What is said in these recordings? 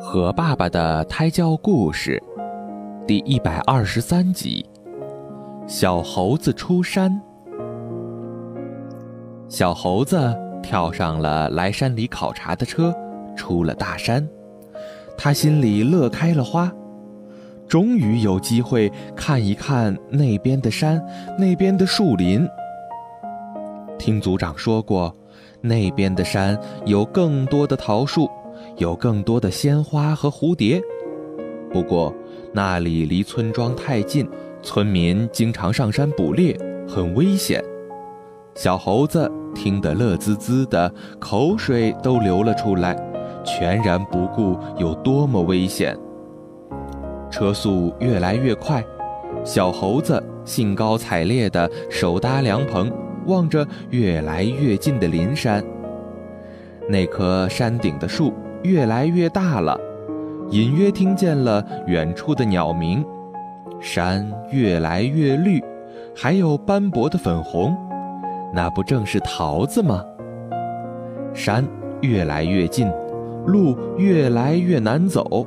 和爸爸的胎教故事，第一百二十三集。小猴子出山。小猴子跳上了来山里考察的车，出了大山。他心里乐开了花，终于有机会看一看那边的山，那边的树林。听族长说过，那边的山有更多的桃树。有更多的鲜花和蝴蝶，不过那里离村庄太近，村民经常上山捕猎，很危险。小猴子听得乐滋滋的，口水都流了出来，全然不顾有多么危险。车速越来越快，小猴子兴高采烈地手搭凉棚，望着越来越近的林山。那棵山顶的树。越来越大了，隐约听见了远处的鸟鸣。山越来越绿，还有斑驳的粉红，那不正是桃子吗？山越来越近，路越来越难走，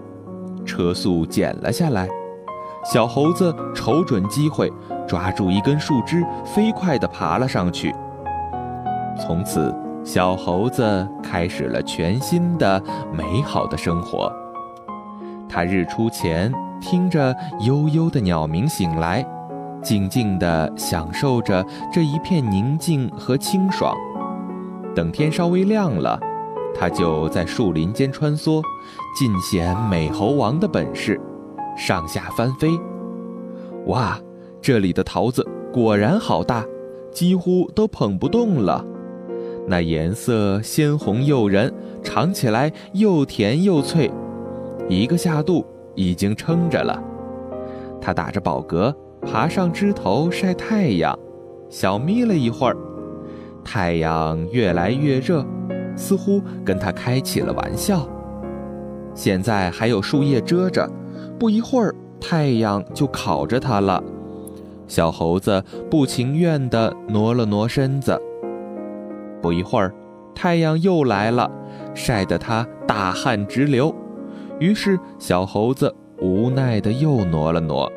车速减了下来。小猴子瞅准机会，抓住一根树枝，飞快地爬了上去。从此。小猴子开始了全新的美好的生活。他日出前听着悠悠的鸟鸣醒来，静静地享受着这一片宁静和清爽。等天稍微亮了，他就在树林间穿梭，尽显美猴王的本事，上下翻飞。哇，这里的桃子果然好大，几乎都捧不动了。那颜色鲜红诱人，尝起来又甜又脆，一个下肚已经撑着了。他打着饱嗝，爬上枝头晒太阳，小眯了一会儿，太阳越来越热，似乎跟他开起了玩笑。现在还有树叶遮着，不一会儿太阳就烤着他了。小猴子不情愿地挪了挪身子。不一会儿，太阳又来了，晒得他大汗直流。于是小猴子无奈地又挪了挪，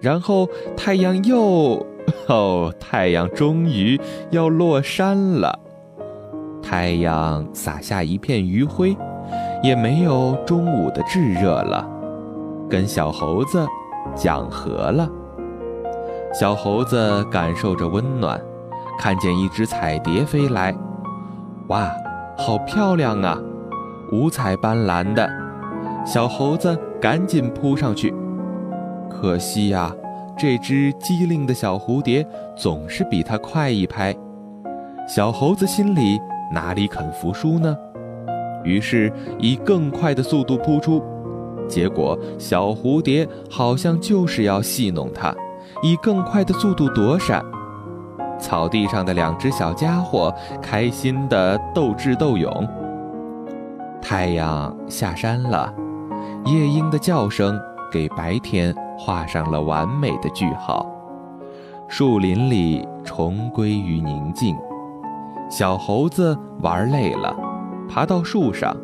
然后太阳又……哦，太阳终于要落山了。太阳洒下一片余晖，也没有中午的炙热了，跟小猴子讲和了。小猴子感受着温暖。看见一只彩蝶飞来，哇，好漂亮啊！五彩斑斓的，小猴子赶紧扑上去。可惜呀，这只机灵的小蝴蝶总是比它快一拍。小猴子心里哪里肯服输呢？于是以更快的速度扑出，结果小蝴蝶好像就是要戏弄它，以更快的速度躲闪。草地上的两只小家伙开心地斗智斗勇。太阳下山了，夜莺的叫声给白天画上了完美的句号。树林里重归于宁静。小猴子玩累了，爬到树上，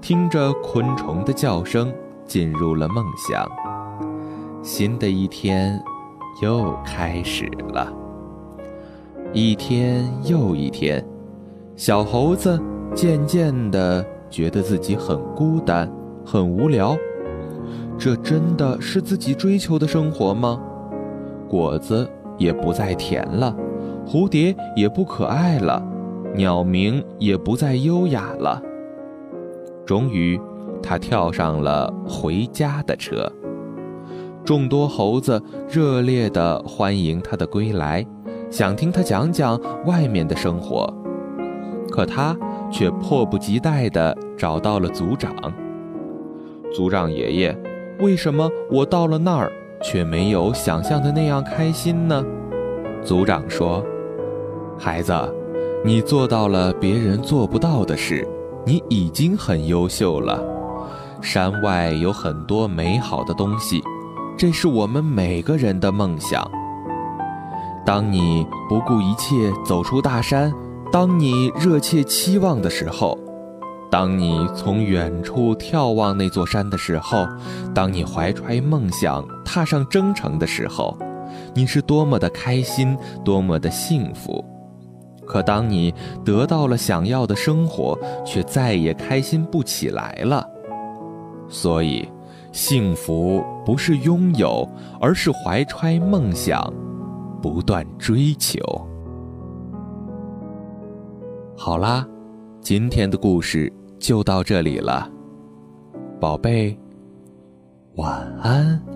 听着昆虫的叫声，进入了梦乡。新的一天又开始了。一天又一天，小猴子渐渐地觉得自己很孤单、很无聊。这真的是自己追求的生活吗？果子也不再甜了，蝴蝶也不可爱了，鸟鸣也不再优雅了。终于，他跳上了回家的车。众多猴子热烈地欢迎他的归来。想听他讲讲外面的生活，可他却迫不及待地找到了族长。族长爷爷，为什么我到了那儿却没有想象的那样开心呢？族长说：“孩子，你做到了别人做不到的事，你已经很优秀了。山外有很多美好的东西，这是我们每个人的梦想。”当你不顾一切走出大山，当你热切期望的时候，当你从远处眺望那座山的时候，当你怀揣梦想踏上征程的时候，你是多么的开心，多么的幸福。可当你得到了想要的生活，却再也开心不起来了。所以，幸福不是拥有，而是怀揣梦想，不断追求。好啦，今天的故事。就到这里了，宝贝，晚安。